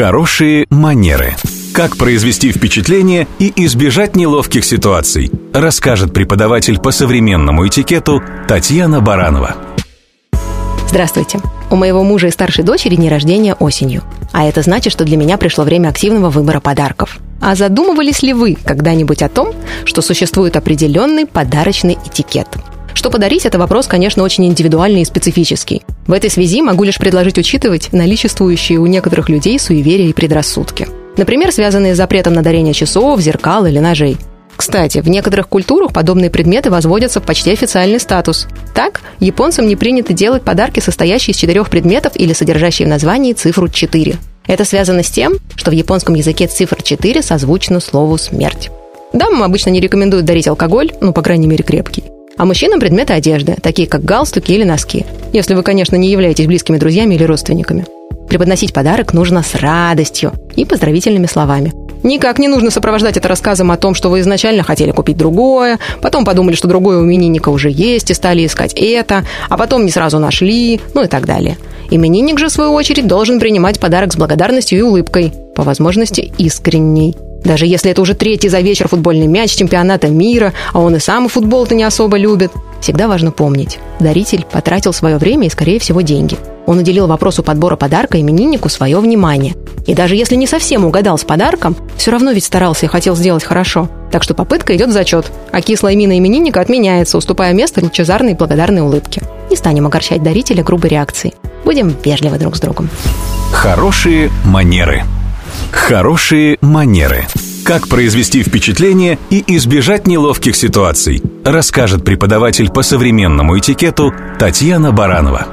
Хорошие манеры. Как произвести впечатление и избежать неловких ситуаций, расскажет преподаватель по современному этикету Татьяна Баранова. Здравствуйте. У моего мужа и старшей дочери день рождения осенью. А это значит, что для меня пришло время активного выбора подарков. А задумывались ли вы когда-нибудь о том, что существует определенный подарочный этикет? Что подарить – это вопрос, конечно, очень индивидуальный и специфический. В этой связи могу лишь предложить учитывать наличествующие у некоторых людей суеверия и предрассудки. Например, связанные с запретом на дарение часов, зеркал или ножей. Кстати, в некоторых культурах подобные предметы возводятся в почти официальный статус. Так, японцам не принято делать подарки, состоящие из четырех предметов или содержащие в названии цифру 4. Это связано с тем, что в японском языке цифра 4 созвучна слову «смерть». Дамам обычно не рекомендуют дарить алкоголь, ну, по крайней мере, крепкий а мужчинам предметы одежды, такие как галстуки или носки, если вы, конечно, не являетесь близкими друзьями или родственниками. Преподносить подарок нужно с радостью и поздравительными словами. Никак не нужно сопровождать это рассказом о том, что вы изначально хотели купить другое, потом подумали, что другое у именинника уже есть и стали искать это, а потом не сразу нашли, ну и так далее. Именинник же, в свою очередь, должен принимать подарок с благодарностью и улыбкой, по возможности искренней. Даже если это уже третий за вечер футбольный мяч чемпионата мира, а он и сам футбол-то не особо любит. Всегда важно помнить. Даритель потратил свое время и, скорее всего, деньги. Он уделил вопросу подбора подарка имениннику свое внимание. И даже если не совсем угадал с подарком, все равно ведь старался и хотел сделать хорошо. Так что попытка идет в зачет, а кислая мина именинника отменяется, уступая место лучезарной и благодарной улыбке. Не станем огорчать дарителя грубой реакцией. Будем вежливы друг с другом. Хорошие манеры – Хорошие манеры. Как произвести впечатление и избежать неловких ситуаций, расскажет преподаватель по современному этикету Татьяна Баранова.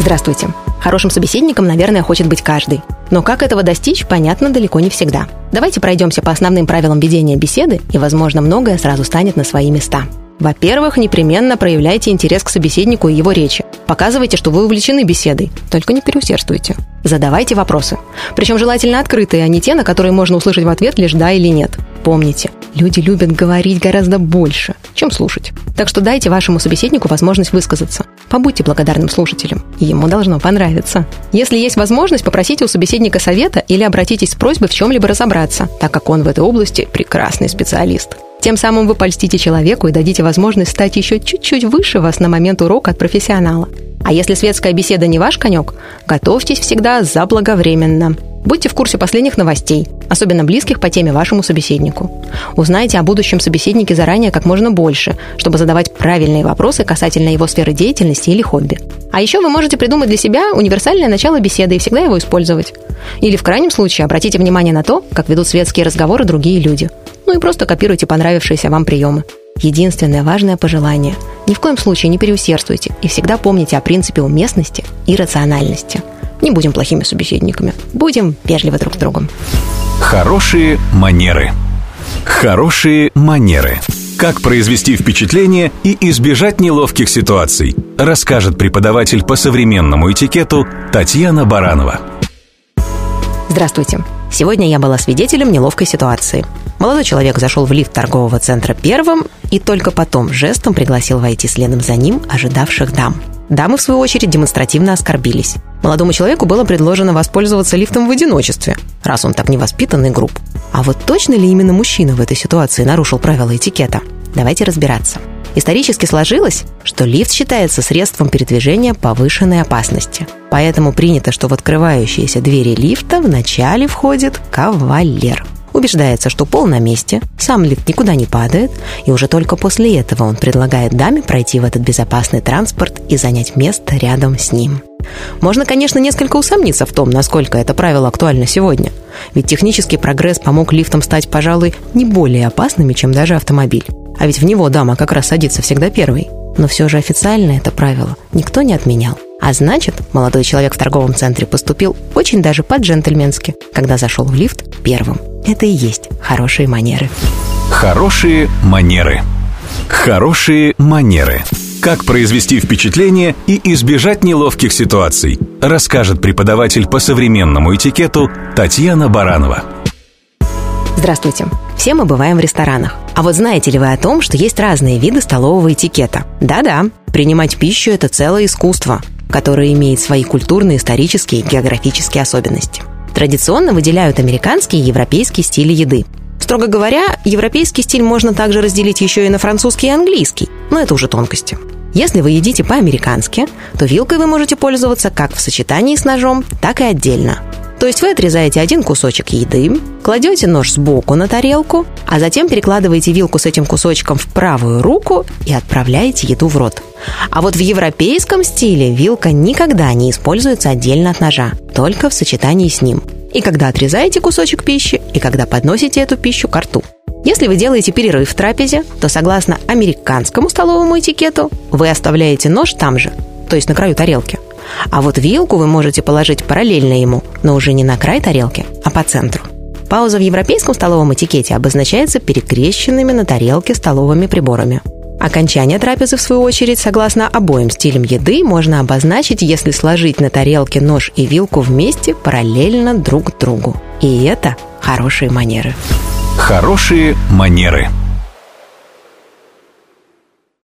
Здравствуйте. Хорошим собеседником, наверное, хочет быть каждый. Но как этого достичь, понятно далеко не всегда. Давайте пройдемся по основным правилам ведения беседы, и, возможно, многое сразу станет на свои места. Во-первых, непременно проявляйте интерес к собеседнику и его речи. Показывайте, что вы увлечены беседой, только не переусердствуйте. Задавайте вопросы. Причем желательно открытые, а не те, на которые можно услышать в ответ лишь «да» или «нет». Помните, люди любят говорить гораздо больше, чем слушать. Так что дайте вашему собеседнику возможность высказаться. Побудьте благодарным слушателем, ему должно понравиться. Если есть возможность, попросите у собеседника совета или обратитесь с просьбой в чем-либо разобраться, так как он в этой области прекрасный специалист. Тем самым вы польстите человеку и дадите возможность стать еще чуть-чуть выше вас на момент урока от профессионала. А если светская беседа не ваш конек, готовьтесь всегда заблаговременно. Будьте в курсе последних новостей, особенно близких по теме вашему собеседнику. Узнайте о будущем собеседнике заранее как можно больше, чтобы задавать правильные вопросы касательно его сферы деятельности или хобби. А еще вы можете придумать для себя универсальное начало беседы и всегда его использовать. Или в крайнем случае обратите внимание на то, как ведут светские разговоры другие люди – ну и просто копируйте понравившиеся вам приемы. Единственное важное пожелание – ни в коем случае не переусердствуйте и всегда помните о принципе уместности и рациональности. Не будем плохими собеседниками, будем вежливы друг с другом. Хорошие манеры. Хорошие манеры. Как произвести впечатление и избежать неловких ситуаций, расскажет преподаватель по современному этикету Татьяна Баранова. Здравствуйте. Сегодня я была свидетелем неловкой ситуации. Молодой человек зашел в лифт торгового центра первым и только потом жестом пригласил войти следом за ним ожидавших дам. Дамы, в свою очередь, демонстративно оскорбились. Молодому человеку было предложено воспользоваться лифтом в одиночестве, раз он так невоспитанный и. А вот точно ли именно мужчина в этой ситуации нарушил правила этикета? Давайте разбираться. Исторически сложилось, что лифт считается средством передвижения повышенной опасности. Поэтому принято, что в открывающиеся двери лифта вначале входит кавалер. Убеждается, что пол на месте, сам лифт никуда не падает, и уже только после этого он предлагает даме пройти в этот безопасный транспорт и занять место рядом с ним. Можно, конечно, несколько усомниться в том, насколько это правило актуально сегодня. Ведь технический прогресс помог лифтам стать, пожалуй, не более опасными, чем даже автомобиль. А ведь в него дама как раз садится всегда первой. Но все же официально это правило никто не отменял. А значит, молодой человек в торговом центре поступил очень даже по-джентльменски, когда зашел в лифт первым. Это и есть хорошие манеры. Хорошие манеры. Хорошие манеры. Как произвести впечатление и избежать неловких ситуаций, расскажет преподаватель по современному этикету Татьяна Баранова. Здравствуйте. Все мы бываем в ресторанах. А вот знаете ли вы о том, что есть разные виды столового этикета? Да-да, принимать пищу – это целое искусство, которое имеет свои культурные, исторические и географические особенности. Традиционно выделяют американский и европейский стили еды. Строго говоря, европейский стиль можно также разделить еще и на французский и английский, но это уже тонкости. Если вы едите по-американски, то вилкой вы можете пользоваться как в сочетании с ножом, так и отдельно. То есть вы отрезаете один кусочек еды, кладете нож сбоку на тарелку, а затем перекладываете вилку с этим кусочком в правую руку и отправляете еду в рот. А вот в европейском стиле вилка никогда не используется отдельно от ножа, только в сочетании с ним и когда отрезаете кусочек пищи, и когда подносите эту пищу к рту. Если вы делаете перерыв в трапезе, то согласно американскому столовому этикету вы оставляете нож там же, то есть на краю тарелки. А вот вилку вы можете положить параллельно ему, но уже не на край тарелки, а по центру. Пауза в европейском столовом этикете обозначается перекрещенными на тарелке столовыми приборами. Окончание трапезы, в свою очередь, согласно обоим стилям еды, можно обозначить, если сложить на тарелке нож и вилку вместе параллельно друг другу. И это хорошие манеры. Хорошие манеры –